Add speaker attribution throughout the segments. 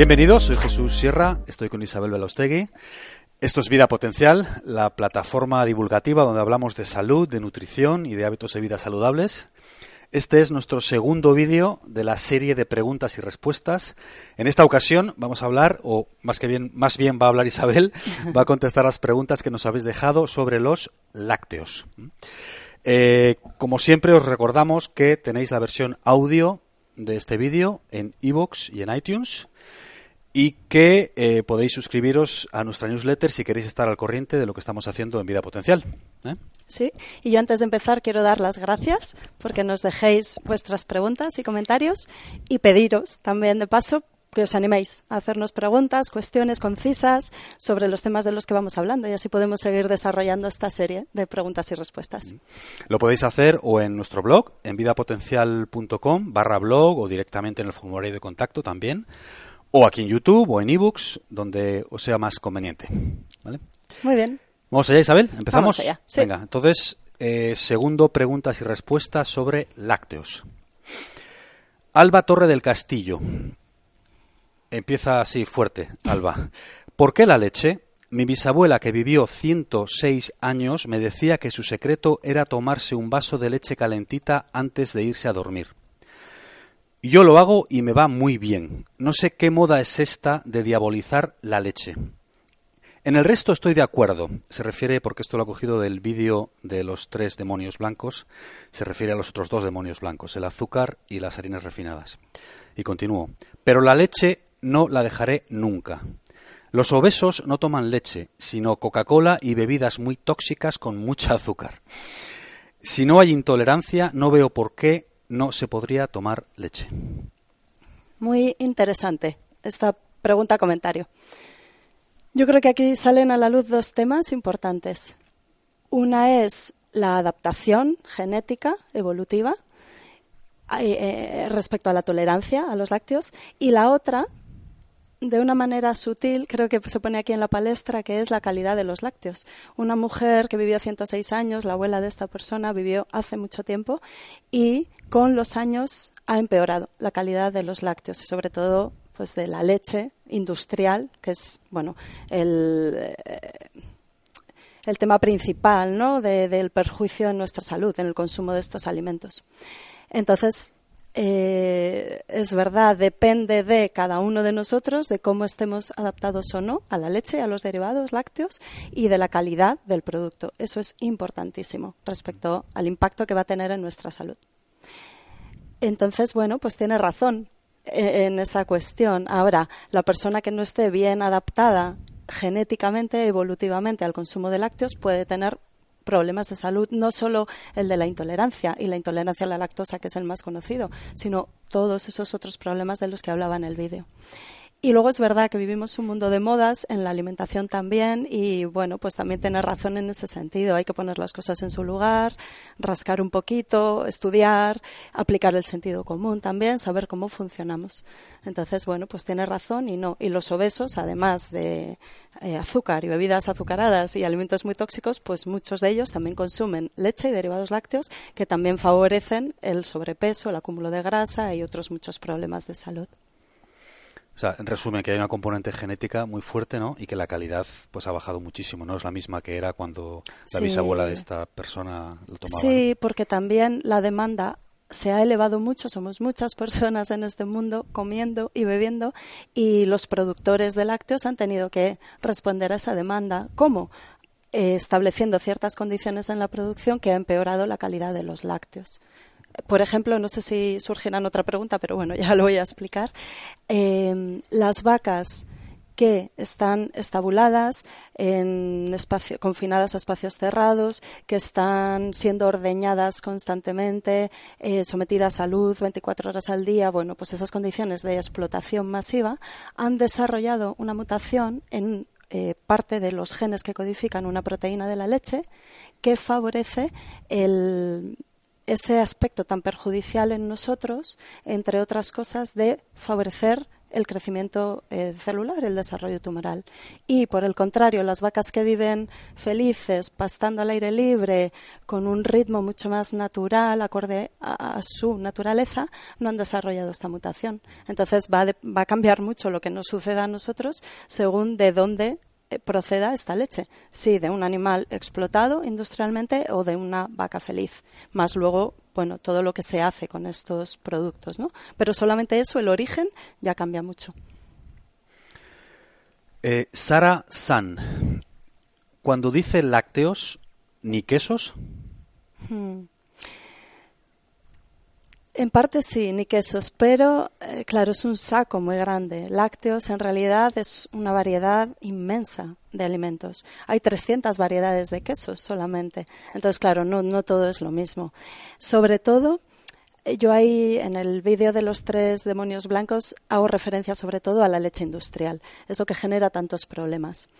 Speaker 1: Bienvenidos, soy Jesús Sierra, estoy con Isabel Belaustegui. Esto es Vida Potencial, la plataforma divulgativa donde hablamos de salud, de nutrición y de hábitos de vida saludables. Este es nuestro segundo vídeo de la serie de preguntas y respuestas. En esta ocasión vamos a hablar, o más que bien, más bien va a hablar Isabel, va a contestar las preguntas que nos habéis dejado sobre los lácteos. Eh, como siempre os recordamos que tenéis la versión audio de este vídeo en iVoox y en iTunes y que eh, podéis suscribiros a nuestra newsletter si queréis estar al corriente de lo que estamos haciendo en Vida Potencial. ¿eh?
Speaker 2: Sí, y yo antes de empezar quiero dar las gracias porque nos dejéis vuestras preguntas y comentarios y pediros también de paso que os animéis a hacernos preguntas, cuestiones concisas sobre los temas de los que vamos hablando y así podemos seguir desarrollando esta serie de preguntas y respuestas.
Speaker 1: Lo podéis hacer o en nuestro blog, en vidapotencial.com barra blog o directamente en el formulario de contacto también o aquí en YouTube o en ebooks, donde os sea más conveniente. ¿Vale?
Speaker 2: Muy bien.
Speaker 1: Vamos allá, Isabel. ¿Empezamos?
Speaker 2: Vamos allá, sí.
Speaker 1: Venga, entonces, eh, segundo, preguntas y respuestas sobre lácteos. Alba Torre del Castillo. Empieza así fuerte, Alba. ¿Por qué la leche? Mi bisabuela, que vivió 106 años, me decía que su secreto era tomarse un vaso de leche calentita antes de irse a dormir. Yo lo hago y me va muy bien. No sé qué moda es esta de diabolizar la leche. En el resto estoy de acuerdo. Se refiere, porque esto lo ha cogido del vídeo de los tres demonios blancos, se refiere a los otros dos demonios blancos, el azúcar y las harinas refinadas. Y continúo. Pero la leche no la dejaré nunca. Los obesos no toman leche, sino Coca-Cola y bebidas muy tóxicas con mucha azúcar. Si no hay intolerancia, no veo por qué no se podría tomar leche.
Speaker 2: Muy interesante esta pregunta comentario. Yo creo que aquí salen a la luz dos temas importantes. Una es la adaptación genética evolutiva eh, eh, respecto a la tolerancia a los lácteos y la otra de una manera sutil, creo que se pone aquí en la palestra, que es la calidad de los lácteos. Una mujer que vivió 106 años, la abuela de esta persona, vivió hace mucho tiempo y con los años ha empeorado la calidad de los lácteos y sobre todo pues de la leche industrial, que es bueno el, eh, el tema principal ¿no? del perjuicio en nuestra salud en el consumo de estos alimentos. Entonces, eh, es verdad, depende de cada uno de nosotros, de cómo estemos adaptados o no a la leche, a los derivados lácteos y de la calidad del producto. Eso es importantísimo respecto al impacto que va a tener en nuestra salud. Entonces, bueno, pues tiene razón eh, en esa cuestión. Ahora, la persona que no esté bien adaptada genéticamente, evolutivamente al consumo de lácteos puede tener problemas de salud, no solo el de la intolerancia y la intolerancia a la lactosa, que es el más conocido, sino todos esos otros problemas de los que hablaba en el vídeo. Y luego es verdad que vivimos un mundo de modas, en la alimentación también, y bueno, pues también tiene razón en ese sentido. Hay que poner las cosas en su lugar, rascar un poquito, estudiar, aplicar el sentido común también, saber cómo funcionamos. Entonces, bueno, pues tiene razón y no. Y los obesos, además de eh, azúcar y bebidas azucaradas y alimentos muy tóxicos, pues muchos de ellos también consumen leche y derivados lácteos que también favorecen el sobrepeso, el acúmulo de grasa y otros muchos problemas de salud.
Speaker 1: O sea, en resumen, que hay una componente genética muy fuerte, ¿no? Y que la calidad pues ha bajado muchísimo, ¿no? Es la misma que era cuando la bisabuela de esta persona lo tomaba.
Speaker 2: Sí, porque también la demanda se ha elevado mucho, somos muchas personas en este mundo comiendo y bebiendo y los productores de lácteos han tenido que responder a esa demanda. ¿Cómo? Eh, estableciendo ciertas condiciones en la producción que ha empeorado la calidad de los lácteos por ejemplo, no sé si surgirán otra pregunta, pero bueno, ya lo voy a explicar. Eh, las vacas que están estabuladas, en espacio, confinadas a espacios cerrados, que están siendo ordeñadas constantemente, eh, sometidas a luz 24 horas al día, bueno, pues esas condiciones de explotación masiva han desarrollado una mutación en eh, parte de los genes que codifican una proteína de la leche que favorece el ese aspecto tan perjudicial en nosotros, entre otras cosas, de favorecer el crecimiento eh, celular, el desarrollo tumoral. Y por el contrario, las vacas que viven felices, pastando al aire libre, con un ritmo mucho más natural, acorde a, su naturaleza, no han desarrollado esta mutación. Entonces va, va a cambiar mucho lo que nos suceda a nosotros según de dónde proceda esta leche, si de un animal explotado industrialmente o de una vaca feliz, más luego, bueno, todo lo que se hace con estos productos, ¿no? Pero solamente eso, el origen, ya cambia mucho.
Speaker 1: Eh, Sara San, cuando dice lácteos, ¿ni quesos? Hmm.
Speaker 2: En parte sí, ni quesos, pero eh, claro, es un saco muy grande. Lácteos en realidad es una variedad inmensa de alimentos. Hay 300 variedades de quesos solamente. Entonces, claro, no, no todo es lo mismo. Sobre todo, eh, yo ahí en el vídeo de los tres demonios blancos hago referencia sobre todo a la leche industrial. Es lo que genera tantos problemas.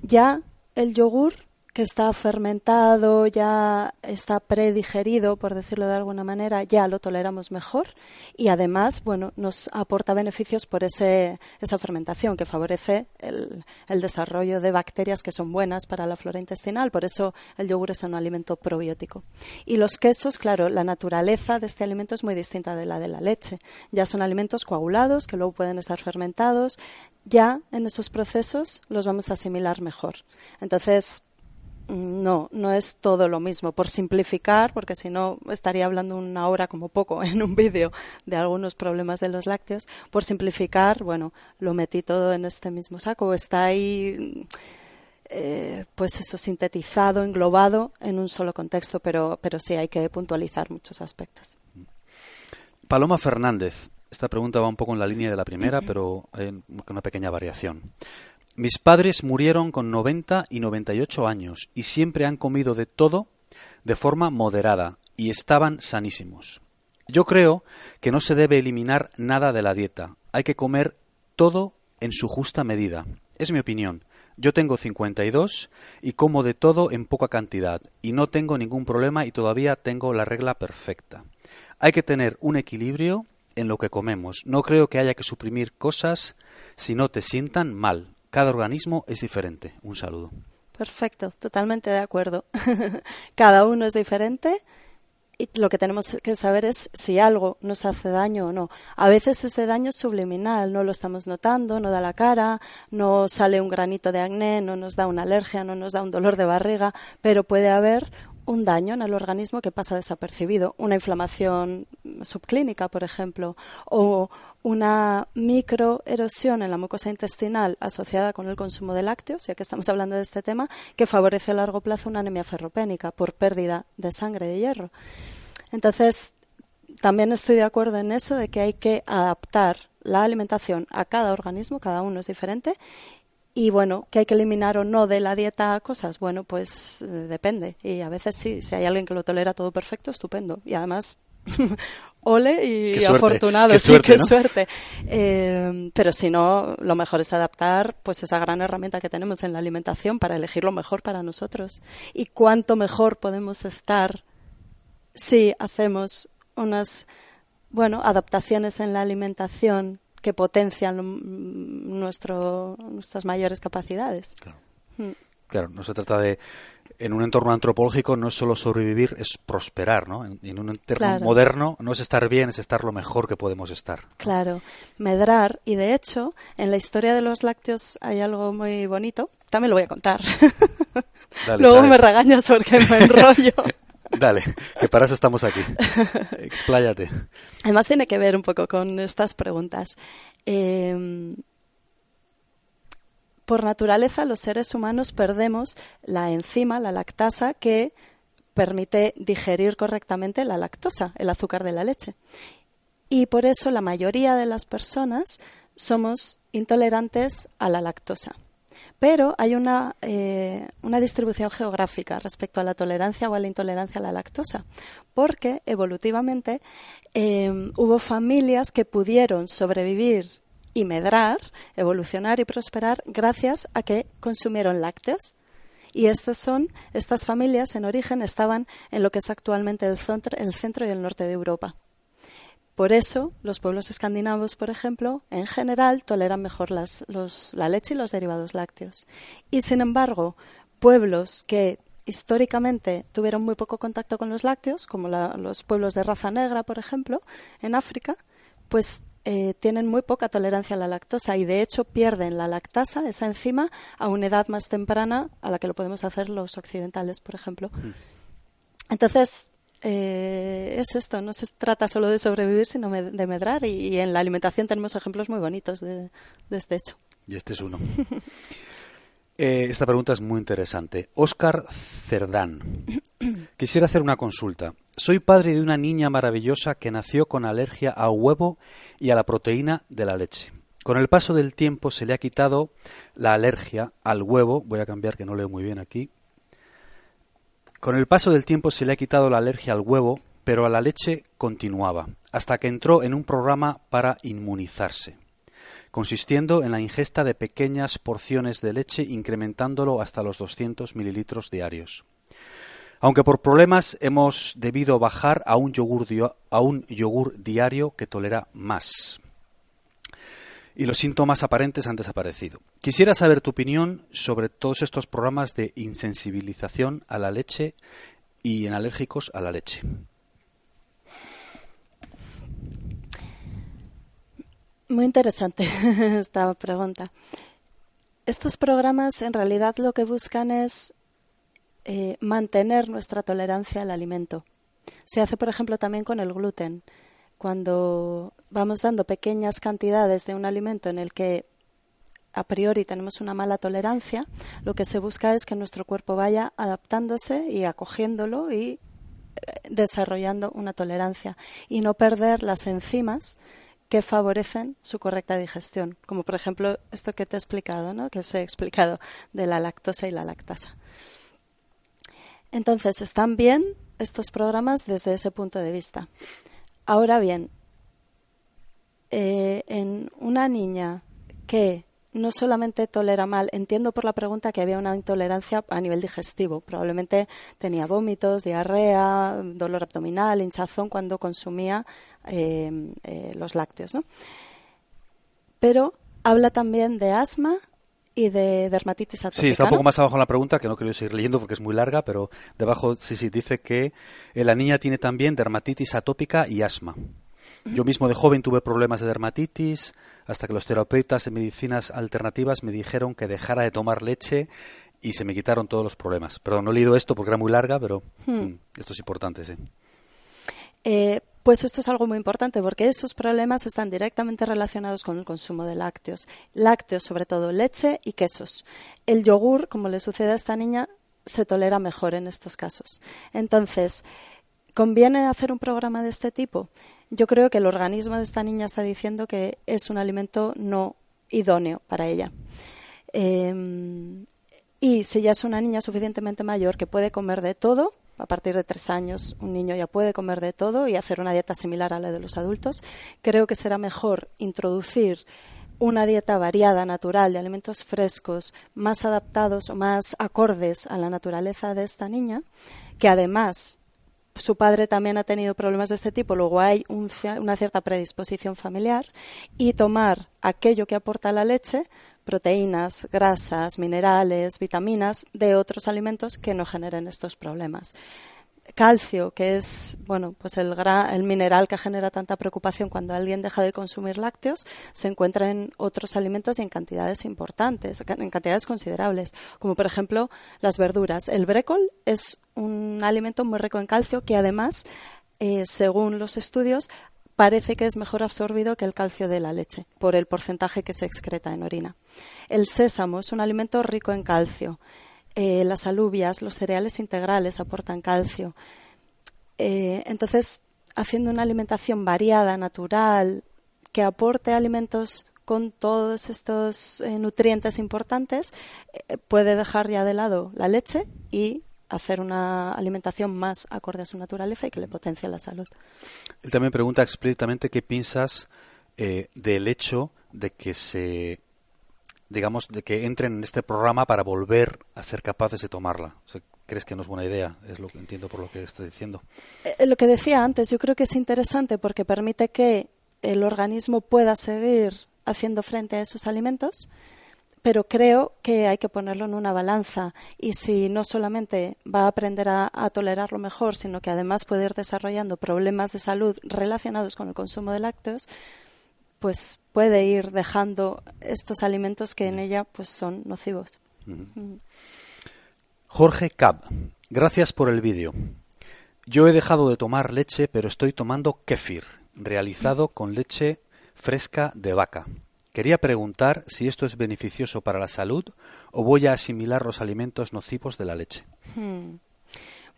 Speaker 2: Ya el yogur que está fermentado, ya está predigerido, por decirlo de alguna manera, ya lo toleramos mejor y además, bueno, nos aporta beneficios por ese, esa fermentación que favorece el, el, desarrollo de bacterias que son buenas para la flora intestinal. Por eso el yogur es un alimento probiótico. Y los quesos, claro, la naturaleza de este alimento es muy distinta de la de la leche. Ya son alimentos coagulados que luego pueden estar fermentados. Ya en esos procesos los vamos a asimilar mejor. Entonces, no, no es todo lo mismo. Por simplificar, porque si no estaría hablando una hora como poco en un vídeo de algunos problemas de los lácteos. Por simplificar, bueno, lo metí todo en este mismo saco. Está ahí, eh, pues eso, sintetizado, englobado en un solo contexto, pero, pero sí hay que puntualizar muchos aspectos.
Speaker 1: Paloma Fernández. Esta pregunta va un poco en la línea de la primera, pero con una pequeña variación. Mis padres murieron con 90 y 98 años y siempre han comido de todo de forma moderada y estaban sanísimos. Yo creo que no se debe eliminar nada de la dieta. Hay que comer todo en su justa medida. Es mi opinión. Yo tengo 52 y como de todo en poca cantidad y no tengo ningún problema y todavía tengo la regla perfecta. Hay que tener un equilibrio en lo que comemos. No creo que haya que suprimir cosas si no te sientan mal. Cada organismo es diferente. Un saludo.
Speaker 2: Perfecto, totalmente de acuerdo. Cada uno es diferente y lo que tenemos que saber es si algo nos hace daño o no. A veces ese daño es subliminal, no lo estamos notando, no da la cara, no sale un granito de acné, no nos da una alergia, no nos da un dolor de barriga, pero puede haber un daño en el organismo que pasa desapercibido, una inflamación subclínica, por ejemplo, o una microerosión en la mucosa intestinal asociada con el consumo de lácteos, ya que estamos hablando de este tema, que favorece a largo plazo una anemia ferropénica por pérdida de sangre de hierro. Entonces, también estoy de acuerdo en eso de que hay que adaptar la alimentación a cada organismo, cada uno es diferente, y bueno, que hay que eliminar o no de la dieta cosas, bueno, pues eh, depende. Y a veces sí, si hay alguien que lo tolera todo perfecto, estupendo. Y además, ole y, afortunado, qué sí, suerte, qué suerte. Eh, pero si no, lo mejor es adaptar pues esa gran herramienta que tenemos en la alimentación para elegir lo mejor para nosotros. Y cuánto mejor podemos estar si hacemos unas bueno, adaptaciones en la alimentación que potencian nuestro, nuestras mayores capacidades.
Speaker 1: Mm. Claro. no se trata de en un entorno antropológico no es solo sobrevivir, es prosperar, ¿no? En, un entorno moderno no es estar bien, es estar lo mejor que podemos estar.
Speaker 2: Claro, medrar. Y de hecho, en la historia de los lácteos hay algo muy bonito. También lo voy a contar. Luego me regañas porque me enrollo.
Speaker 1: Dale, que para eso estamos aquí. Expláyate.
Speaker 2: Además tiene que ver un poco con estas preguntas. Em, por naturaleza, los seres humanos perdemos la enzima, la lactasa, que permite digerir correctamente la lactosa, el azúcar de la leche. Y por eso la mayoría de las personas somos intolerantes a la lactosa. Pero hay una, eh, una distribución geográfica respecto a la tolerancia o a la intolerancia a la lactosa, porque evolutivamente em, hubo familias que pudieron sobrevivir y medrar, evolucionar y prosperar gracias a que consumieron lácteos. Y estas son, estas familias en origen estaban en lo que es actualmente el centro, el centro y el norte de Europa. Por eso, los pueblos escandinavos, por ejemplo, en general toleran mejor la leche y los derivados lácteos. Y, sin embargo, pueblos que históricamente tuvieron muy poco contacto con los lácteos, como los pueblos de raza negra, por ejemplo, en África, pues eh, tienen muy poca tolerancia a la lactosa y de hecho pierden la lactasa, esa enzima, a una edad más temprana a la que lo podemos hacer los occidentales, por ejemplo. Mm. Entonces, eh, es esto, no se trata solo de sobrevivir, sino de medrar y, en la alimentación tenemos ejemplos muy bonitos de, este hecho.
Speaker 1: Y este es uno. Eh, esta pregunta es muy interesante. Óscar Cerdán. Quisiera hacer una consulta. Soy padre de una niña maravillosa que nació con alergia al huevo y a la proteína de la leche. Con el paso del tiempo se le ha quitado la alergia al huevo. Voy a cambiar que no leo muy bien aquí. Con el paso del tiempo se le ha quitado la alergia al huevo, pero a la leche continuaba, hasta que entró en un programa para inmunizarse, consistiendo en la ingesta de pequeñas porciones de leche incrementándolo hasta los 200 mililitros diarios. Aunque por problemas hemos debido bajar a un yogur, a un yogur diario que tolera más y los síntomas aparentes han desaparecido. Quisiera saber tu opinión sobre todos estos programas de insensibilización a la leche y en alérgicos a la leche.
Speaker 2: Muy interesante esta pregunta. Estos programas en realidad lo que buscan es eh, mantener nuestra tolerancia al alimento. Se hace, por ejemplo, también con el gluten cuando vamos dando pequeñas cantidades de un alimento en el que a priori tenemos una mala tolerancia, lo que se busca es que nuestro cuerpo vaya adaptándose y acogiéndolo y eh, desarrollando una tolerancia y no perder las enzimas que favorecen su correcta digestión, como por ejemplo esto que te he explicado, ¿no? que os he explicado de la lactosa y la lactasa. Entonces, están bien estos programas desde ese punto de vista. Ahora bien, eh, en una niña que no solamente tolera mal, entiendo por la pregunta que había una intolerancia a nivel digestivo. Probablemente tenía vómitos, diarrea, dolor abdominal, hinchazón cuando consumía eh, eh, los lácteos. ¿no? Pero habla también de asma y de dermatitis atópica.
Speaker 1: Sí, está un poco más abajo en la pregunta, que no quiero seguir leyendo porque es muy larga, pero debajo sí, sí, dice que eh, la niña tiene también dermatitis atópica y asma. Yo mismo de joven tuve problemas de dermatitis hasta que los terapeutas de medicinas alternativas me dijeron que dejara de tomar leche y se me quitaron todos los problemas. Perdón, no he leído esto porque era muy larga, pero hmm. Mm, esto es importante, sí.
Speaker 2: Eh, pues esto es algo muy importante porque esos problemas están directamente relacionados con el consumo de lácteos. Lácteos, sobre todo leche y quesos. El yogur, como le sucede a esta niña, se tolera mejor en estos casos. Entonces, ¿conviene hacer un programa de este tipo? Yo creo que el organismo de esta niña está diciendo que es un alimento no idóneo para ella. Em, y si ya es una niña suficientemente mayor que puede comer de todo, a partir de tres años un niño ya puede comer de todo y hacer una dieta similar a la de los adultos. Creo que será mejor introducir una dieta variada, natural, de alimentos frescos, más adaptados o más acordes a la naturaleza de esta niña, que además su padre también ha tenido problemas de este tipo, luego hay una cierta predisposición familiar, y tomar aquello que aporta la leche proteínas, grasas, minerales, vitaminas de otros alimentos que no generen estos problemas. Calcio, que es bueno, pues el, el mineral que genera tanta preocupación cuando alguien deja de consumir lácteos, se encuentra en otros alimentos y en cantidades importantes, en cantidades considerables, como por ejemplo las verduras. El brécol es un alimento muy rico en calcio que además eh, según los estudios, parece que es mejor absorbido que el calcio de la leche, por el porcentaje que se excreta en orina. El sésamo es un alimento rico en calcio. Eh, las alubias, los cereales integrales aportan calcio. Eh, entonces, haciendo una alimentación variada, natural, que aporte alimentos con todos estos eh, nutrientes importantes, puede dejar ya de lado la leche y hacer una alimentación más acorde a su naturaleza y que le potencie la salud.
Speaker 1: Él también pregunta explícitamente qué piensas del hecho de que se digamos de que entren en este programa para volver a ser capaces de tomarla. crees que no es buena idea, es lo que entiendo por lo que estás diciendo.
Speaker 2: Eh, lo que decía antes, yo creo que es interesante porque permite que el organismo pueda seguir haciendo frente a esos alimentos, pero creo que hay que ponerlo en una balanza y si no solamente va a aprender a, tolerarlo mejor, sino que además puede ir desarrollando problemas de salud relacionados con el consumo de lácteos, pues puede ir dejando estos alimentos que en ella pues son nocivos.
Speaker 1: Jorge Cab, gracias por el vídeo. Yo he dejado de tomar leche, pero estoy tomando kefir, realizado con leche fresca de vaca. Quería preguntar si esto es beneficioso para la salud o voy a asimilar los alimentos nocivos de la leche. Hmm.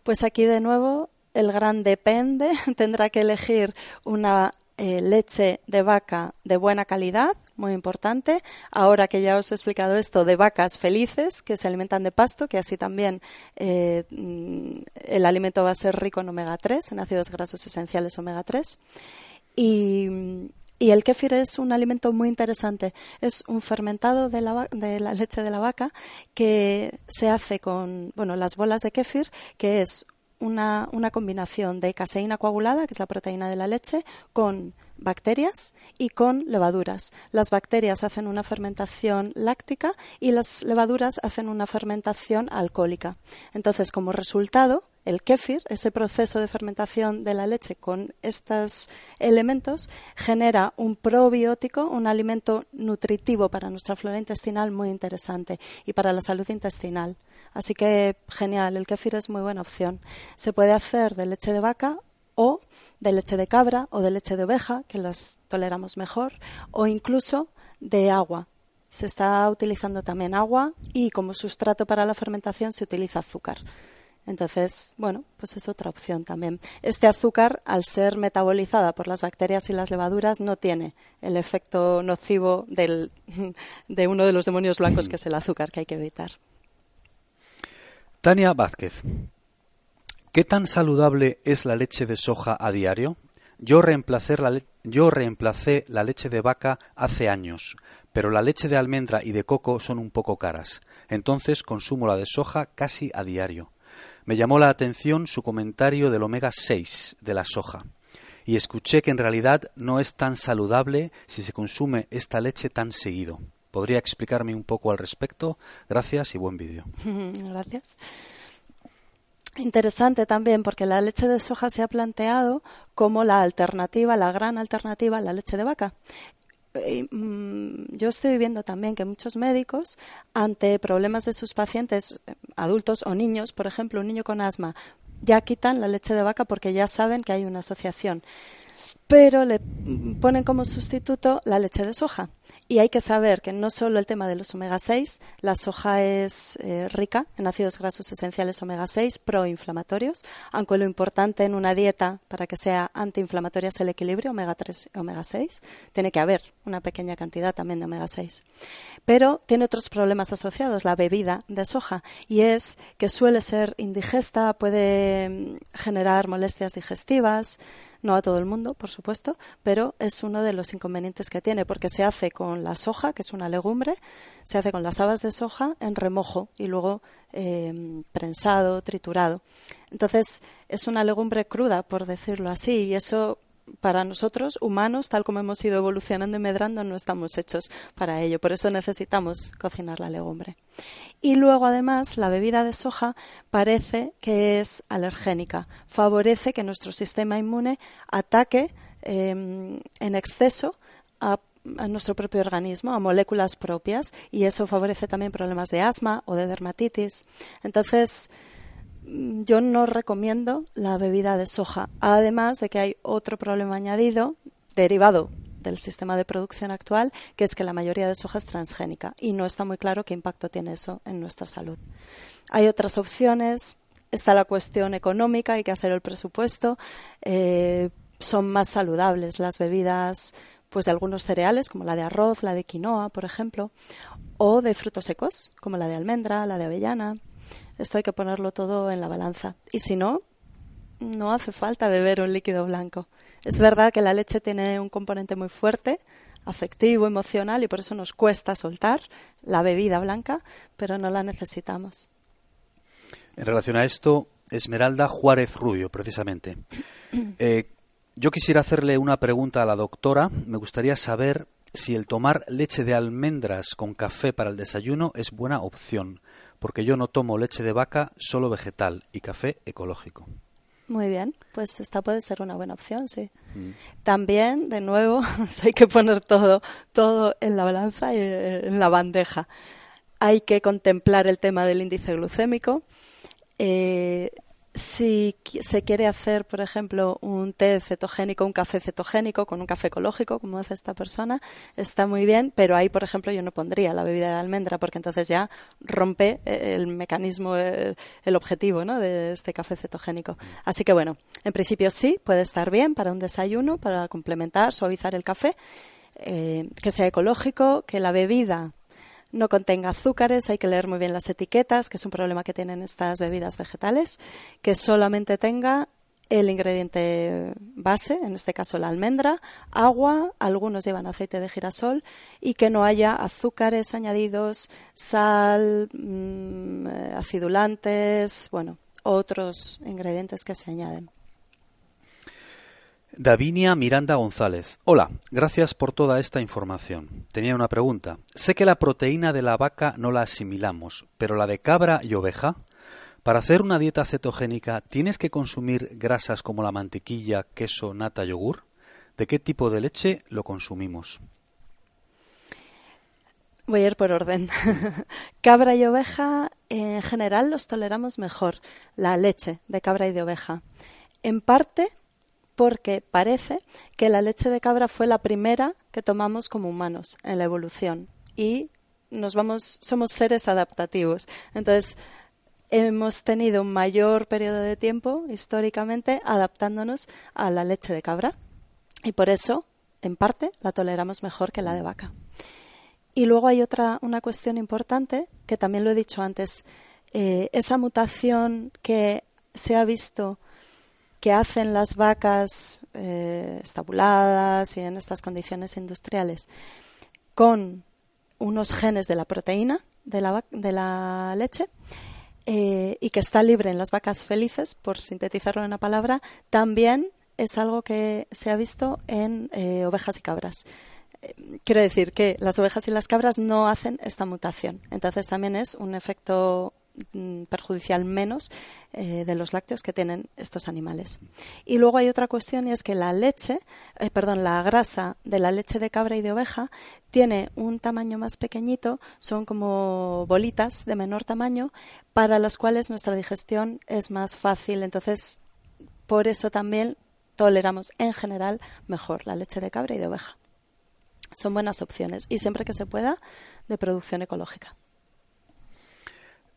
Speaker 2: Pues aquí de nuevo el gran depende. Tendrá que elegir una eh, leche de vaca de buena calidad, muy importante. Ahora que ya os he explicado esto, de vacas felices que se alimentan de pasto, que así también eh, mm, el alimento va a ser rico en omega 3, en ácidos grasos esenciales omega 3. Y, y el kéfir es un alimento muy interesante. Es un fermentado de la, de la, leche de la vaca que se hace con bueno, las bolas de kéfir, que es una, una combinación de caseína coagulada, que es la proteína de la leche, con bacterias y con levaduras. Las bacterias hacen una fermentación láctica y las levaduras hacen una fermentación alcohólica. Entonces, como resultado, el kéfir, ese proceso de fermentación de la leche con estos elementos, genera un probiótico, un alimento nutritivo para nuestra flora intestinal muy interesante y para la salud intestinal. Así que genial, el kéfir es muy buena opción. Se puede hacer de leche de vaca o de leche de cabra o de leche de oveja, que las toleramos mejor, o incluso de agua. Se está utilizando también agua y como sustrato para la fermentación se utiliza azúcar. Entonces, bueno, pues es otra opción también. Este azúcar, al ser metabolizada por las bacterias y las levaduras, no tiene el efecto nocivo de uno de los demonios blancos, que es el azúcar, que hay que evitar.
Speaker 1: Tania Vázquez, ¿qué tan saludable es la leche de soja a diario? Yo reemplacé, la leche de vaca hace años, pero la leche de almendra y de coco son un poco caras. Entonces consumo la de soja casi a diario. Me llamó la atención su comentario del omega 6 de la soja y escuché que en realidad no es tan saludable si se consume esta leche tan seguido. ¿Podría explicarme un poco al respecto? Gracias y buen vídeo.
Speaker 2: Gracias. Interesante también porque la leche de soja se ha planteado como la alternativa, la gran alternativa a la leche de vaca. Mm, yo estoy viendo también que muchos médicos, ante problemas de sus pacientes, eh, adultos o niños, por ejemplo, un niño con asma, ya quitan la leche de vaca porque ya saben que hay una asociación. Pero le ponen como sustituto la leche de soja. Y hay que saber que no solo el tema de los omega 6, la soja es eh, rica en ácidos grasos esenciales omega 6 proinflamatorios, aunque lo importante en una dieta para que sea antiinflamatoria es el equilibrio omega 3 y omega 6. Tiene que haber una pequeña cantidad también de omega 6. Pero tiene otros problemas asociados, la bebida de soja, y es que suele ser indigesta, puede mm, generar molestias digestivas, no a todo el mundo, por supuesto, pero es uno de los inconvenientes que tiene, porque se hace con la soja, que es una legumbre, se hace con las habas de soja en remojo y luego em, prensado, triturado. Entonces, es una legumbre cruda, por decirlo así, y eso para nosotros, humanos, tal como hemos ido evolucionando y medrando, no estamos hechos para ello. Por eso necesitamos cocinar la legumbre. Y luego, además, la bebida de soja parece que es alergénica. Favorece que nuestro sistema inmune ataque em, en exceso a a nuestro propio organismo, a moléculas propias, y eso favorece también problemas de asma o de dermatitis. Entonces, yo no recomiendo la bebida de soja, además de que hay otro problema añadido derivado del sistema de producción actual, que es que la mayoría de soja es transgénica y no está muy claro qué impacto tiene eso en nuestra salud. Hay otras opciones, está la cuestión económica, hay que hacer el presupuesto, eh, son más saludables las bebidas pues de algunos cereales como la de arroz, la de quinoa, por ejemplo, o de frutos secos como la de almendra, la de avellana. Esto hay que ponerlo todo en la balanza. Y si no, no hace falta beber un líquido blanco. Es verdad que la leche tiene un componente muy fuerte, afectivo, emocional, y por eso nos cuesta soltar la bebida blanca, pero no la necesitamos.
Speaker 1: En relación a esto, Esmeralda Juárez Rubio, precisamente. Eh, yo quisiera hacerle una pregunta a la doctora. Me gustaría saber si el tomar leche de almendras con café para el desayuno es buena opción, porque yo no tomo leche de vaca, solo vegetal y café ecológico.
Speaker 2: Muy bien, pues esta puede ser una buena opción, sí. Mm. También, de nuevo, hay que poner todo, todo en la balanza y en la bandeja. Hay que contemplar el tema del índice glucémico. Eh, si se quiere hacer, por ejemplo, un té cetogénico, un café cetogénico con un café ecológico, como hace esta persona, está muy bien, pero ahí, por ejemplo, yo no pondría la bebida de almendra porque entonces ya rompe eh, el mecanismo, eh, el objetivo ¿no? de este café cetogénico. Así que, bueno, en principio sí, puede estar bien para un desayuno, para complementar, suavizar el café, eh, que sea ecológico, que la bebida no contenga azúcares, hay que leer muy bien las etiquetas, que es un problema que tienen estas bebidas vegetales, que solamente tenga el ingrediente base, en este caso la almendra, agua, algunos llevan aceite de girasol y que no haya azúcares añadidos, sal, mm, eh, acidulantes, bueno, otros ingredientes que se añaden.
Speaker 1: Davinia Miranda González. Hola, gracias por toda esta información. Tenía una pregunta. Sé que la proteína de la vaca no la asimilamos, pero la de cabra y oveja. Para hacer una dieta cetogénica, ¿tienes que consumir grasas como la mantequilla, queso, nata, yogur? ¿De qué tipo de leche lo consumimos?
Speaker 2: Voy a ir por orden. cabra y oveja, en general, los toleramos mejor. La leche de cabra y de oveja. En parte porque parece que la leche de cabra fue la primera que tomamos como humanos en la evolución y nos vamos somos seres adaptativos. Entonces, hemos tenido un mayor periodo de tiempo históricamente adaptándonos a la leche de cabra y por eso, en parte, la toleramos mejor que la de vaca. Y luego hay otra una cuestión importante que también lo he dicho antes, eh, esa mutación que se ha visto que hacen las vacas eh, estabuladas y en estas condiciones industriales con unos genes de la proteína de la, leche eh, y que está libre en las vacas felices, por sintetizarlo en una palabra, también es algo que se ha visto en eh, ovejas y cabras. Quiero decir que las ovejas y las cabras no hacen esta mutación. Entonces también es un efecto perjudicial menos eh, de los lácteos que tienen estos animales. Y luego hay otra cuestión y es que la leche, eh, perdón, la grasa de la leche de cabra y de oveja tiene un tamaño más pequeñito, son como bolitas de menor tamaño, para las cuales nuestra digestión es más fácil. Entonces, por eso también toleramos en general mejor la leche de cabra y de oveja. Son buenas opciones y siempre que se pueda de producción ecológica.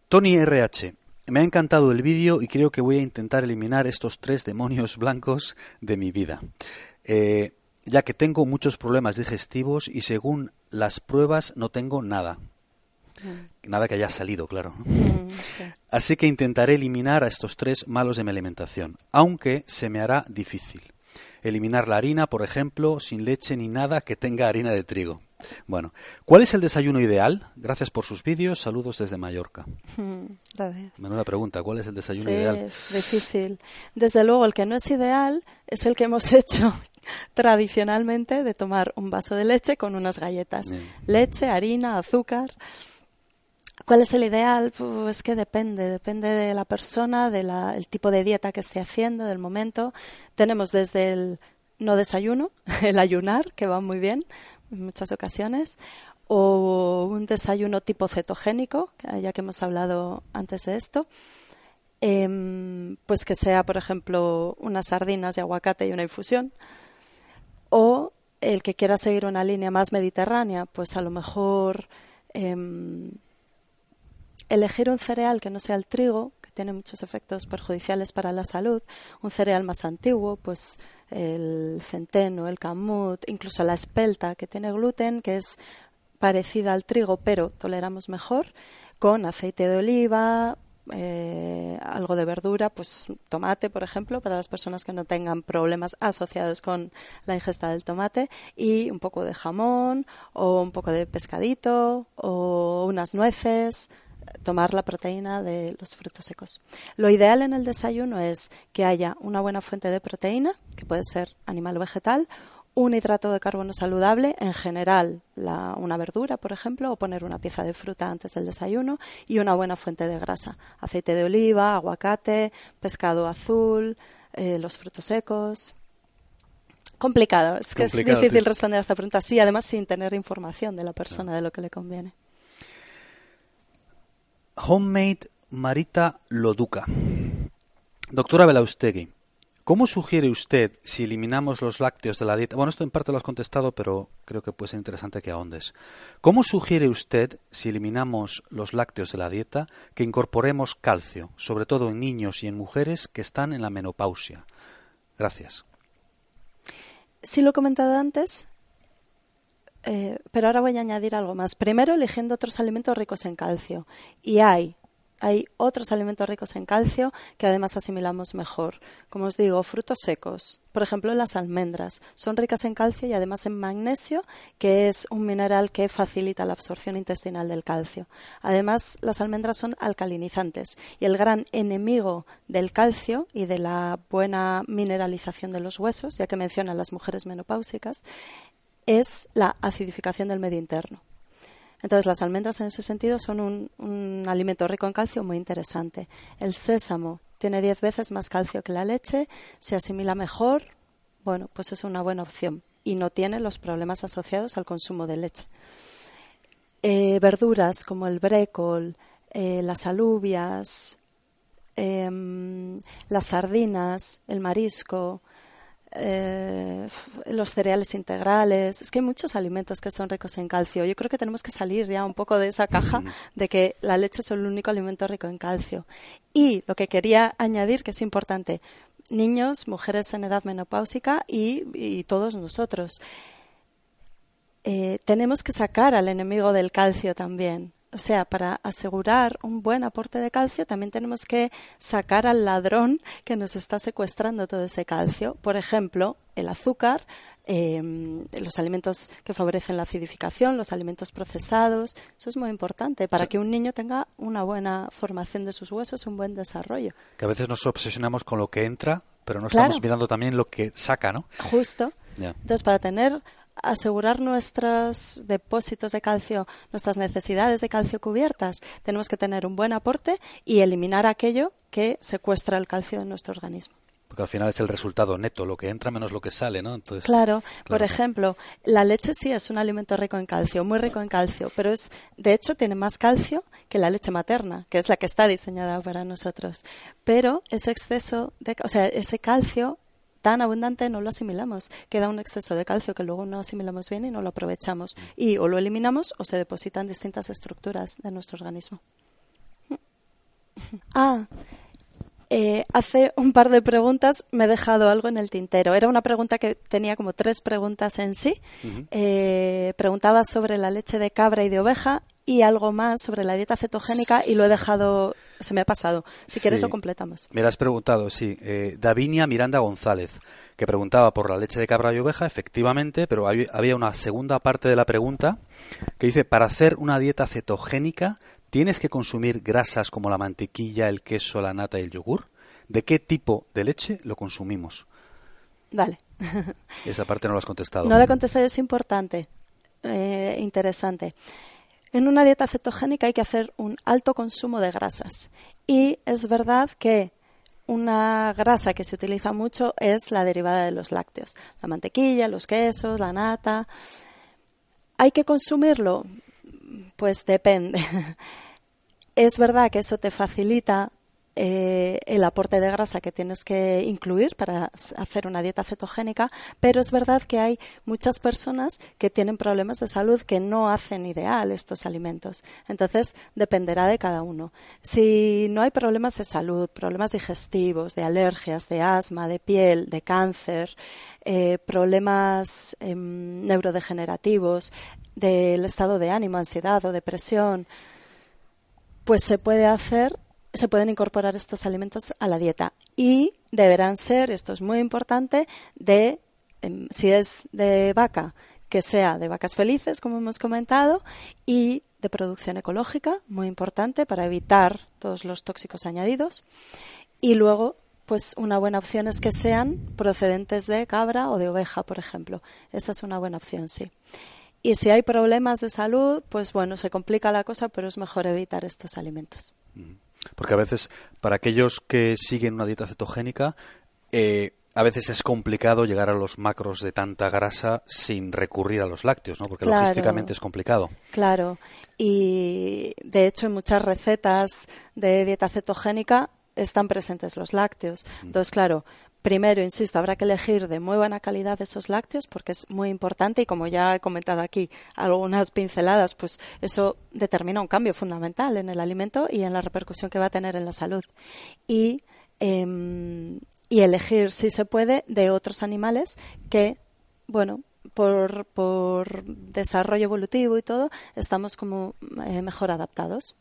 Speaker 1: Tony RH. Me ha encantado el vídeo y creo que voy a intentar eliminar estos tres demonios blancos de mi vida. Eh, ya que tengo muchos problemas digestivos y según las pruebas no tengo nada. Mm. Nada que haya salido, claro. Mm, Así que intentaré eliminar a estos tres malos de mi alimentación, aunque se me hará difícil. Eliminar la harina, por ejemplo, sin leche ni nada que tenga harina de trigo. Bueno, ¿cuál es el desayuno ideal? Gracias por sus vídeos. Saludos desde Mallorca.
Speaker 2: Gracias.
Speaker 1: Menuda pregunta. ¿Cuál es el desayuno ideal?
Speaker 2: Es difícil. Desde luego, el que no es ideal es el que hemos hecho tradicionalmente de tomar un vaso de leche con unas galletas. Leche, harina, azúcar. ¿Cuál es el ideal? Pues que depende, depende de la persona, del tipo de dieta que esté haciendo, del momento. Tenemos desde el no desayuno, el ayunar, que va muy bien, en muchas ocasiones, o un desayuno tipo cetogénico, ya que hemos hablado antes de esto, em, pues que sea, por ejemplo, unas sardinas de aguacate y una infusión, o el que quiera seguir una línea más mediterránea, pues a lo mejor em, elegir un cereal que no sea el trigo, que tiene muchos efectos perjudiciales para la salud, un cereal más antiguo, pues el centeno, el camut, incluso la espelta, que tiene gluten, que es parecida al trigo, pero toleramos mejor, con aceite de oliva, eh, algo de verdura, pues tomate, por ejemplo, para las personas que no tengan problemas asociados con la ingesta del tomate, y un poco de jamón, o un poco de pescadito, o unas nueces, tomar la proteína de los frutos secos. Lo ideal en el desayuno es que haya una buena fuente de proteína, que puede ser animal o vegetal, un hidrato de carbono saludable, en general una verdura, por ejemplo, o poner una pieza de fruta antes del desayuno, y una buena fuente de grasa, aceite de oliva, aguacate, pescado azul, eh, los frutos secos. Complicado, es que es difícil responder a esta pregunta, sí, además sin tener información de la persona de lo que le conviene.
Speaker 1: Homemade Marita Loduca. Doctora Belaustegui, ¿Cómo sugiere usted si eliminamos los lácteos de la dieta? Bueno, esto en parte lo has contestado, pero creo que puede ser interesante que ahondes. ¿Cómo sugiere usted, si eliminamos los lácteos de la dieta, que incorporemos calcio, sobre todo en niños y en mujeres que están en la menopausia? Gracias.
Speaker 2: Sí lo he comentado antes, eh, pero ahora voy a añadir algo más. Primero, eligiendo otros alimentos ricos en calcio. Y hay hay otros alimentos ricos en calcio que además asimilamos mejor. Como os digo, frutos secos. Por ejemplo, las almendras son ricas en calcio y además en magnesio, que es un mineral que facilita la absorción intestinal del calcio. Además, las almendras son alcalinizantes y el gran enemigo del calcio y de la buena mineralización de los huesos, ya que mencionan las mujeres menopáusicas, es la acidificación del medio interno. Entonces, las almendras en ese sentido son un, alimento rico en calcio muy interesante. El sésamo tiene 10 veces más calcio que la leche, se asimila mejor, bueno, pues es una buena opción y no tiene los problemas asociados al consumo de leche. Eh, verduras como el brécol, eh, las alubias, em, las sardinas, el marisco, eh, los cereales integrales. Es que hay muchos alimentos que son ricos en calcio. Yo creo que tenemos que salir ya un poco de esa caja de que la leche es el único alimento rico en calcio. Y lo que quería añadir, que es importante, niños, mujeres en edad menopáusica y, todos nosotros. Eh, tenemos que sacar al enemigo del calcio también. O sea, para asegurar un buen aporte de calcio también tenemos que sacar al ladrón que nos está secuestrando todo ese calcio. Por ejemplo, el azúcar, em, los alimentos que favorecen la acidificación, los alimentos procesados. Eso es muy importante para que un niño tenga una buena formación de sus huesos, un buen desarrollo.
Speaker 1: Que a veces nos obsesionamos con lo que entra, pero no estamos mirando también lo que saca, ¿no?
Speaker 2: Justo. Entonces, para tener asegurar nuestros depósitos de calcio, nuestras necesidades de calcio cubiertas, tenemos que tener un buen aporte y eliminar aquello que secuestra el calcio en nuestro organismo.
Speaker 1: Porque al final es el resultado neto, lo que entra menos lo que sale, ¿no?
Speaker 2: Entonces, claro, por ejemplo, la leche sí es un alimento rico en calcio, muy rico en calcio, pero es, de hecho, tiene más calcio que la leche materna, que es la que está diseñada para nosotros. Pero ese exceso de, o sea, ese calcio tan abundante no lo asimilamos. Queda un exceso de calcio que luego no asimilamos bien y no lo aprovechamos. Y o lo eliminamos o se depositan distintas estructuras de nuestro organismo. Ah, eh, hace un par de preguntas me he dejado algo en el tintero. Era una pregunta que tenía como tres preguntas en sí. Eh, preguntaba sobre la leche de cabra y de oveja y algo más sobre la dieta cetogénica y lo he dejado, se me ha pasado. Si quieres lo completamos.
Speaker 1: Me lo has preguntado, sí. Eh, Davinia Miranda González, que preguntaba por la leche de cabra y oveja, efectivamente, pero había una segunda parte de la pregunta que dice, para hacer una dieta cetogénica, ¿tienes que consumir grasas como la mantequilla, el queso, la nata y el yogur? ¿De qué tipo de leche lo consumimos?
Speaker 2: Vale.
Speaker 1: Esa parte no lo has contestado.
Speaker 2: No la he contestado, es importante, eh, interesante. En una dieta cetogénica hay que hacer un alto consumo de grasas. Y es verdad que una grasa que se utiliza mucho es la derivada de los lácteos, la mantequilla, los quesos, la nata. ¿Hay que consumirlo? Pues depende. Es verdad que eso te facilita eh, el aporte de grasa que tienes que incluir para hacer una dieta cetogénica, pero es verdad que hay muchas personas que tienen problemas de salud que no hacen ideal estos alimentos. Entonces, dependerá de cada uno. Si no hay problemas de salud, problemas digestivos, de alergias, de asma, de piel, de cáncer, eh, problemas em, neurodegenerativos, del estado de ánimo, ansiedad o depresión, pues se puede hacer se pueden incorporar estos alimentos a la dieta y deberán ser, esto es muy importante, de, em, si es de vaca, que sea de vacas felices, como hemos comentado, y de producción ecológica, muy importante para evitar todos los tóxicos añadidos. Y luego, pues una buena opción es que sean procedentes de cabra o de oveja, por ejemplo. Esa es una buena opción, sí. Y si hay problemas de salud, pues bueno, se complica la cosa, pero es mejor evitar estos alimentos.
Speaker 1: Porque a veces, para aquellos que siguen una dieta cetogénica, eh, a veces es complicado llegar a los macros de tanta grasa sin recurrir a los lácteos, ¿no? Porque logísticamente es complicado.
Speaker 2: Claro. Y de hecho, en muchas recetas de dieta cetogénica están presentes los lácteos. Mm. Entonces, claro, Primero, insisto, habrá que elegir de muy buena calidad esos lácteos porque es muy importante y como ya he comentado aquí algunas pinceladas, pues eso determina un cambio fundamental en el alimento y en la repercusión que va a tener en la salud. Y, em, elegir, si se puede, de otros animales que, bueno, por, por desarrollo evolutivo y todo, estamos como eh, mejor adaptados.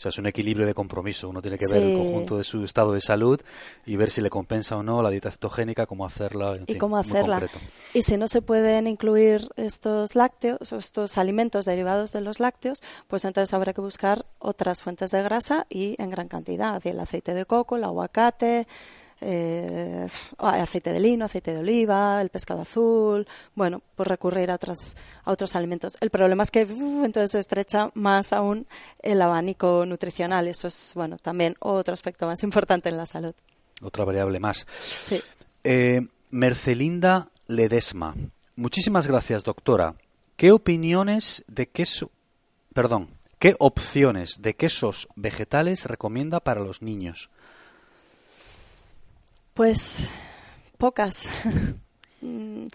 Speaker 1: O sea, es un equilibrio de compromiso. Uno tiene que ver el conjunto de su estado de salud y ver si le compensa o no la dieta cetogénica, cómo hacerla.
Speaker 2: y cómo hacerla. Y si no se pueden incluir estos lácteos estos alimentos derivados de los lácteos, pues entonces habrá que buscar otras fuentes de grasa y en gran cantidad. El aceite de coco, el aguacate, eh, aceite de lino, aceite de oliva, el pescado azul, bueno, pues recurrir a otros, a otros alimentos. El problema es que entonces se estrecha más aún el abanico nutricional. Eso es, bueno, también otro aspecto más importante en la salud.
Speaker 1: Otra variable más. Eh, Mercelinda Ledesma. Muchísimas gracias, doctora. ¿Qué opiniones de queso, perdón, qué opciones de quesos vegetales recomienda para los niños?
Speaker 2: Pues pocas. Mm,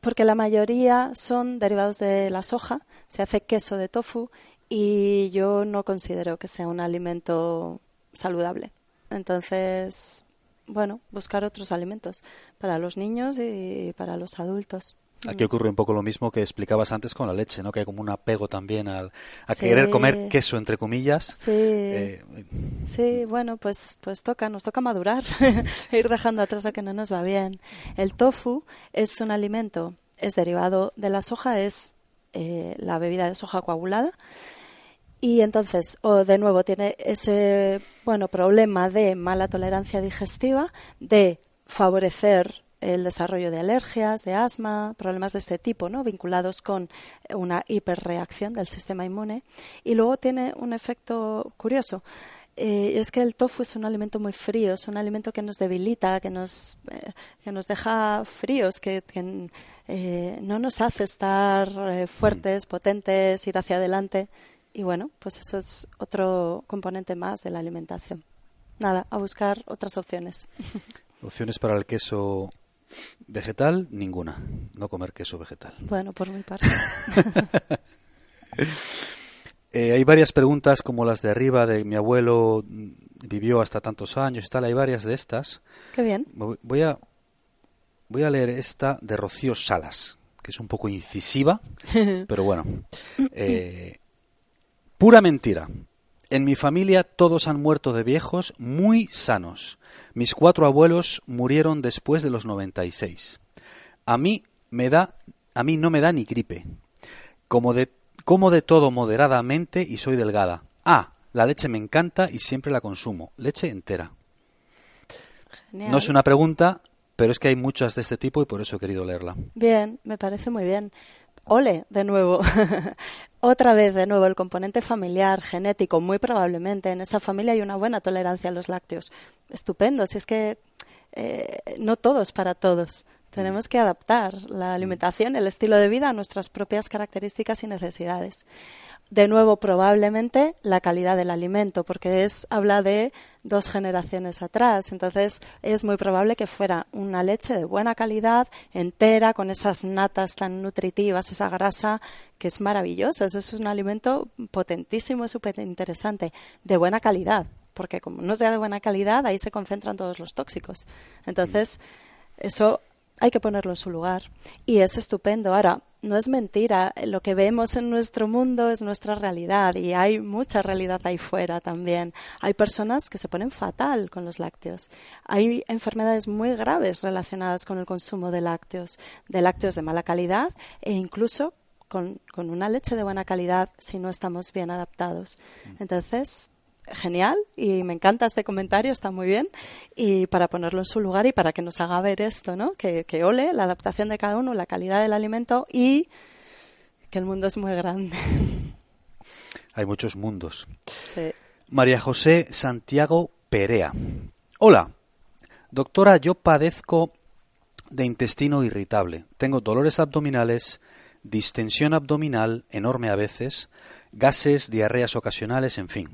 Speaker 2: porque la mayoría son derivados de la soja, se hace queso de tofu y yo no considero que sea un alimento saludable. Entonces, bueno, buscar otros alimentos para los niños y para los adultos.
Speaker 1: Aquí ocurre un poco lo mismo que explicabas antes con la leche, ¿no? Que hay como un apego también al, a querer comer queso, entre comillas.
Speaker 2: Sí. Eh, sí, bueno, pues, pues toca, nos toca madurar, ir dejando atrás a que no nos va bien. El tofu es un alimento, es derivado de la soja, es eh, la bebida de soja coagulada. Y entonces, o de nuevo, tiene ese bueno problema de mala tolerancia digestiva, de favorecer el desarrollo de alergias, de asma, problemas de este tipo, ¿no? vinculados con una hiperreacción del sistema inmune. Y luego tiene un efecto curioso. Eh, es que el tofu es un alimento muy frío, es un alimento que nos debilita, que nos, eh, que nos deja fríos, que, eh, no nos hace estar fuertes, potentes, ir hacia adelante. Y bueno, pues eso es otro componente más de la alimentación. Nada, a buscar otras opciones.
Speaker 1: Opciones para el queso Vegetal, ninguna. No comer queso vegetal.
Speaker 2: Bueno, por mi parte.
Speaker 1: Eh, hay varias preguntas como las de arriba, de mi abuelo vivió hasta tantos años y tal. Hay varias de estas.
Speaker 2: Qué bien.
Speaker 1: Voy a, voy a leer esta de Rocío Salas, que es un poco incisiva, pero bueno. Eh, pura mentira. En mi familia todos han muerto de viejos muy sanos. Mis cuatro abuelos murieron después de los 96. A mí me da, a mí no me da ni gripe. Como de, como de todo moderadamente y soy delgada. Ah, la leche me encanta y siempre la consumo. Leche entera. No es una pregunta, pero es que hay muchas de este tipo y por eso he querido leerla.
Speaker 2: Bien, me parece muy bien. Ole, de nuevo. Otra vez, de nuevo, el componente familiar, genético, muy probablemente. En esa familia hay una buena tolerancia a los lácteos. Estupendo, si es que eh, no todos para todos. Tenemos que adaptar la alimentación, el estilo de vida a nuestras propias características y necesidades de nuevo probablemente la calidad del alimento, porque es habla de dos generaciones atrás. Entonces es muy probable que fuera una leche de buena calidad, entera, con esas natas tan nutritivas, esa grasa que es maravillosa. Eso es un alimento potentísimo, súper interesante, de buena calidad, porque como no sea de buena calidad, ahí se concentran todos los tóxicos. Entonces, eso hay que ponerlo en su lugar. Y es estupendo. Ahora, no es mentira, lo que vemos en nuestro mundo es nuestra realidad y hay mucha realidad ahí fuera también. Hay personas que se ponen fatal con los lácteos. Hay enfermedades muy graves relacionadas con el consumo de lácteos, de lácteos de mala calidad e incluso con, con una leche de buena calidad si no estamos bien adaptados. Entonces, genial y me encanta este comentario, está muy bien. Y para ponerlo en su lugar y para que nos haga ver esto, ¿no? Que, que ole la adaptación de cada uno, la calidad del alimento y que el mundo es muy grande.
Speaker 1: Hay muchos mundos.
Speaker 2: Sí.
Speaker 1: María José Santiago Perea. Hola, doctora, yo padezco de intestino irritable. Tengo dolores abdominales, distensión abdominal enorme a veces, gases, diarreas ocasionales, en fin.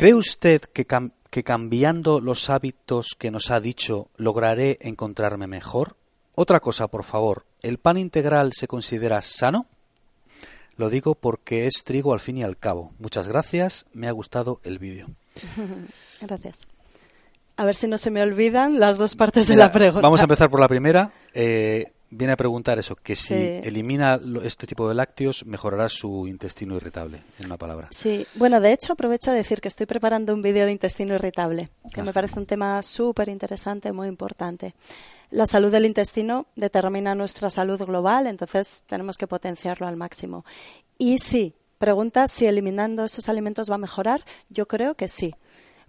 Speaker 1: ¿Cree usted que, cam- que cambiando los hábitos que nos ha dicho lograré encontrarme mejor? Otra cosa, por favor, ¿el pan integral se considera sano? Lo digo porque es trigo al fin y al cabo. Muchas gracias, me ha gustado el vídeo.
Speaker 2: Gracias. A ver si no se me olvidan las dos partes de la pregunta.
Speaker 1: Vamos a empezar por la primera. Eh, viene a preguntar eso, que si
Speaker 2: Sí.
Speaker 1: elimina este tipo de lácteos, mejorará su intestino irritable, en una palabra.
Speaker 2: Sí, bueno, de hecho aprovecho a decir que estoy preparando un vídeo de intestino irritable, que me
Speaker 1: Ajá.
Speaker 2: parece un tema súper interesante, muy importante. La salud del intestino determina nuestra salud global, entonces tenemos que potenciarlo al máximo. Y sí, pregunta si eliminando esos alimentos va a mejorar. Yo creo que sí.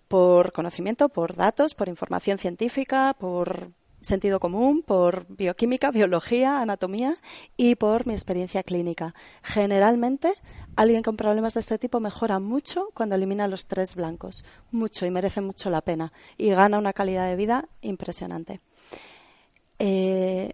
Speaker 2: Por conocimiento, por datos, por información científica, por sentido común, por bioquímica, biología, anatomía y por mi experiencia clínica. Generalmente, alguien con problemas de este tipo mejora mucho cuando elimina los tres blancos. Mucho y merece mucho la pena. Y gana una calidad de vida impresionante. Eh,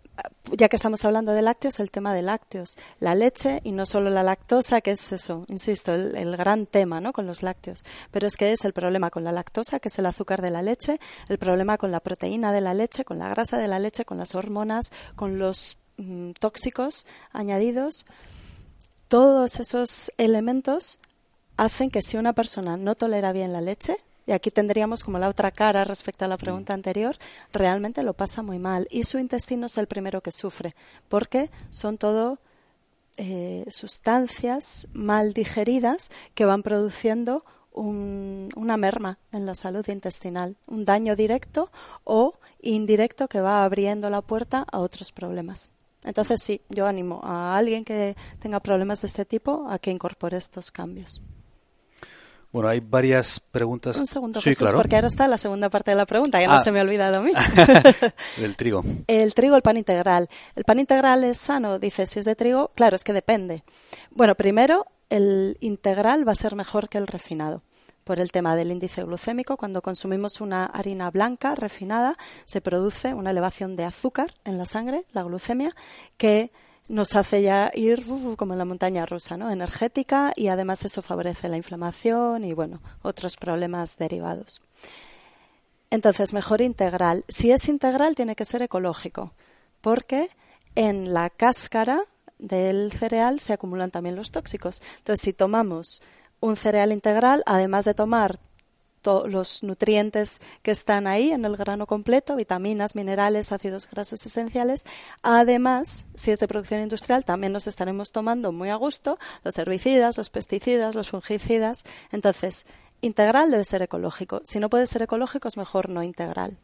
Speaker 2: ya que estamos hablando de lácteos, el tema de lácteos, la leche y no solo la lactosa, que es eso, insisto, el, el gran tema ¿no? con los lácteos, pero es que es el problema con la lactosa, que es el azúcar de la leche, el problema con la proteína de la leche, con la grasa de la leche, con las hormonas, con los mm, tóxicos añadidos. Todos esos elementos hacen que si una persona no tolera bien la leche, y aquí tendríamos como la otra cara respecto a la pregunta anterior, realmente lo pasa muy mal y su intestino es el primero que sufre, porque son todo eh, sustancias mal digeridas que van produciendo un- una merma en la salud intestinal, un daño directo o indirecto que va abriendo la puerta a otros problemas. Entonces sí, yo animo a alguien que tenga problemas de este tipo a que incorpore estos cambios.
Speaker 1: Bueno, hay varias preguntas.
Speaker 2: Un segundo,
Speaker 1: sí,
Speaker 2: Jesús,
Speaker 1: claro.
Speaker 2: porque ahora está la segunda parte de la pregunta, ya
Speaker 1: Ah.
Speaker 2: no se me ha olvidado a mí.
Speaker 1: Del trigo.
Speaker 2: El trigo, el pan integral. ¿El pan integral es sano? Dice, si es de trigo, claro, es que depende. Bueno, primero, el integral va a ser mejor que el refinado. Por el tema del índice glucémico, cuando consumimos una harina blanca refinada, se produce una elevación de azúcar en la sangre, la glucemia, que nos hace ya ir como en la montaña rusa, ¿no? Energética y además eso favorece la inflamación y, bueno, otros problemas derivados. Entonces, mejor integral. Si es integral, tiene que ser ecológico, porque en la cáscara del cereal se acumulan también los tóxicos. Entonces, si tomamos un cereal integral, además de tomar to- los nutrientes que están ahí en el grano completo, vitaminas, minerales, ácidos grasos esenciales. Además, si es de producción industrial, también nos estaremos tomando muy a gusto los herbicidas, los pesticidas, los fungicidas. Entonces, integral debe ser ecológico. Si no puede ser ecológico, es mejor no integral.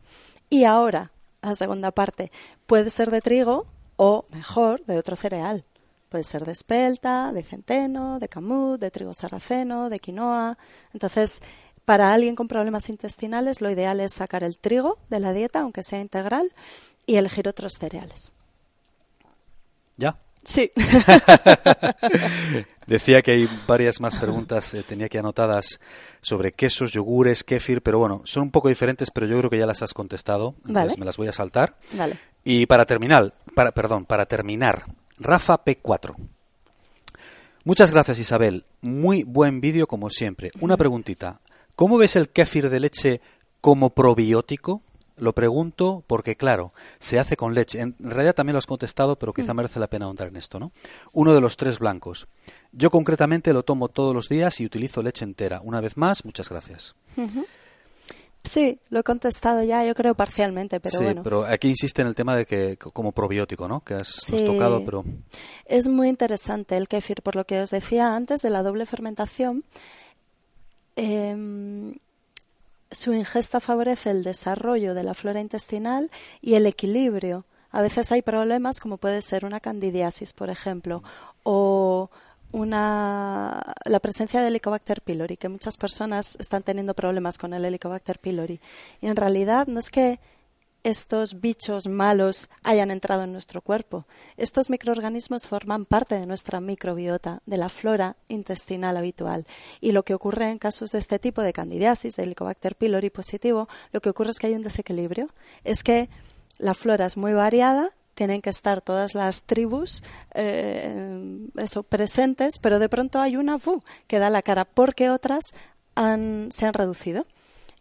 Speaker 2: Y ahora, la segunda parte, puede ser de trigo o, mejor, de otro cereal. Puede ser de espelta, de centeno, de camut, de trigo sarraceno, de quinoa. Entonces, para alguien con problemas intestinales, lo ideal es sacar el trigo de la dieta, aunque sea integral, y elegir otros cereales.
Speaker 1: ¿Ya?
Speaker 2: Sí.
Speaker 1: Decía que hay varias más preguntas, eh, tenía aquí anotadas sobre quesos, yogures, kéfir, pero bueno, son un poco diferentes, pero yo creo que ya las has contestado, entonces
Speaker 2: Vale.
Speaker 1: me las voy a saltar.
Speaker 2: vale.
Speaker 1: Y para terminar, para, perdón, para terminar, Rafa P4. Muchas gracias Isabel, muy buen vídeo como siempre. Una preguntita, ¿cómo ves el kéfir de leche como probiótico? Lo pregunto porque, claro, se hace con leche. En realidad también lo has contestado, pero quizá merece la pena ahondar en esto, ¿no? Uno de los tres blancos. Yo concretamente lo tomo todos los días y utilizo leche entera. Una vez más, muchas gracias.
Speaker 2: Sí, lo he contestado ya, yo creo parcialmente, pero
Speaker 1: sí,
Speaker 2: bueno.
Speaker 1: pero aquí insiste en el tema de que como probiótico, ¿no? Que has, has tocado, pero...
Speaker 2: Es muy interesante el kéfir, por lo que os decía antes de la doble fermentación. Em, su ingesta favorece el desarrollo de la flora intestinal y el equilibrio A veces hay problemas como puede ser una candidiasis, por ejemplo, o una, la presencia de Helicobacter pylori, que muchas personas están teniendo problemas con el Helicobacter pylori. Y en realidad no es que estos bichos malos hayan entrado en nuestro cuerpo. Estos microorganismos forman parte de nuestra microbiota, de la flora intestinal habitual. Y lo que ocurre en casos de este tipo de candidiasis, de Helicobacter pylori positivo, lo que ocurre es que hay un desequilibrio. Es que la flora es muy variada, tienen que estar todas las tribus eh, eso, presentes, pero de pronto hay una que da la cara porque otras se han reducido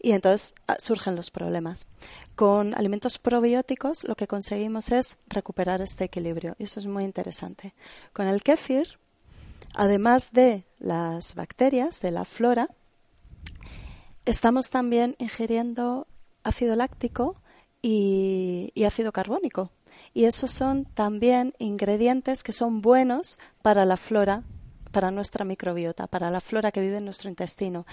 Speaker 2: y entonces ah, surgen los problemas. Con alimentos probióticos lo que conseguimos es recuperar este equilibrio y eso es muy interesante. Con el kéfir, además de las bacterias, de la flora, estamos también ingiriendo ácido láctico y, y ácido carbónico. Y esos son también ingredientes que son buenos para la flora, para nuestra microbiota, para la flora que vive en nuestro intestino.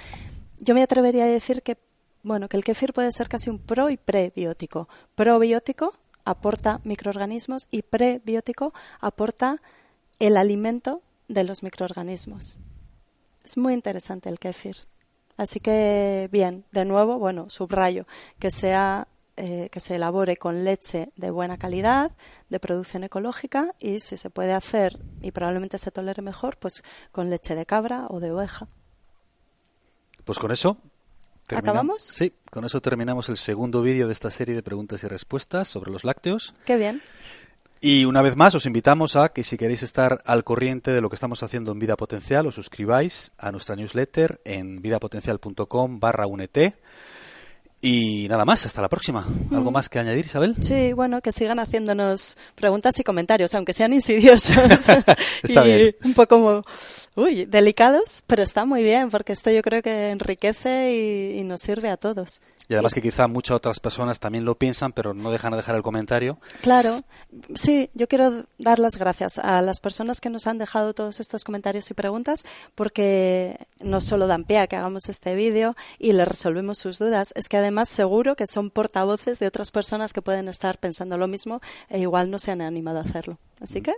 Speaker 2: Yo me atrevería a decir que bueno, que el kefir puede ser casi un pro y prebiótico. Probiótico aporta microorganismos y prebiótico aporta el alimento de los microorganismos. Es muy interesante el kefir. Así que, bien, de nuevo, bueno, subrayo que sea eh, que se elabore con leche de buena calidad, de producción ecológica y si se puede hacer y probablemente se tolere mejor, pues con leche de cabra o de oveja.
Speaker 1: Pues con eso
Speaker 2: ¿Acabamos?
Speaker 1: Sí, con eso terminamos el segundo vídeo de esta serie de preguntas y respuestas sobre los lácteos.
Speaker 2: Qué bien.
Speaker 1: Y una vez más os invitamos a que si queréis estar al corriente de lo que estamos haciendo en Vida Potencial, os suscribáis a nuestra newsletter en vidapotencial.com barra UNET y nada más, hasta la próxima. ¿Algo más que añadir, Isabel?
Speaker 2: Sí, bueno, que sigan haciéndonos preguntas y comentarios, aunque sean insidiosos.
Speaker 1: está bien.
Speaker 2: Un poco, uy, delicados, pero está muy bien, porque esto yo creo que enriquece y nos sirve a todos.
Speaker 1: Y además que quizá muchas otras personas también lo piensan, pero no dejan de dejar el comentario.
Speaker 2: Claro, sí, yo quiero dar las gracias a las personas que nos han dejado todos estos comentarios y preguntas, porque no solo dan pie a que hagamos este vídeo y le resolvemos sus dudas, es que además seguro que son portavoces de otras personas que pueden estar pensando lo mismo e igual no se han animado a hacerlo. Así que,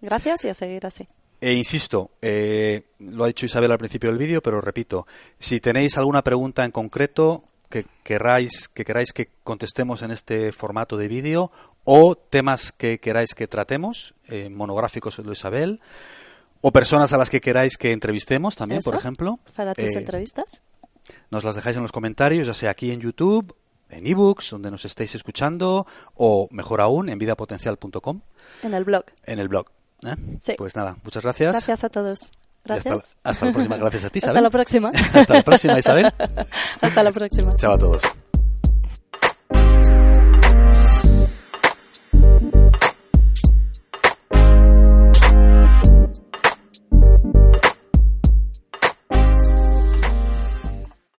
Speaker 2: gracias y a seguir así.
Speaker 1: E insisto, eh, lo ha dicho Isabel al principio del vídeo, pero repito, si tenéis alguna pregunta en concreto, que queráis que queráis que contestemos en este formato de vídeo o temas que queráis que tratemos, eh, monográficos de Isabel, o personas a las que queráis que entrevistemos también, por ejemplo.
Speaker 2: Para tus eh, entrevistas.
Speaker 1: Nos las dejáis en los comentarios, ya sea aquí en YouTube, en ebooks, donde nos estéis escuchando, o mejor aún, en vidapotencial.com.
Speaker 2: En el blog.
Speaker 1: En el blog. ¿Eh? Pues nada, muchas gracias.
Speaker 2: Gracias a todos.
Speaker 1: Hasta, hasta, la próxima. Gracias a ti, Isabel.
Speaker 2: Hasta la próxima.
Speaker 1: hasta la próxima, Isabel.
Speaker 2: hasta la próxima.
Speaker 1: Chao a todos.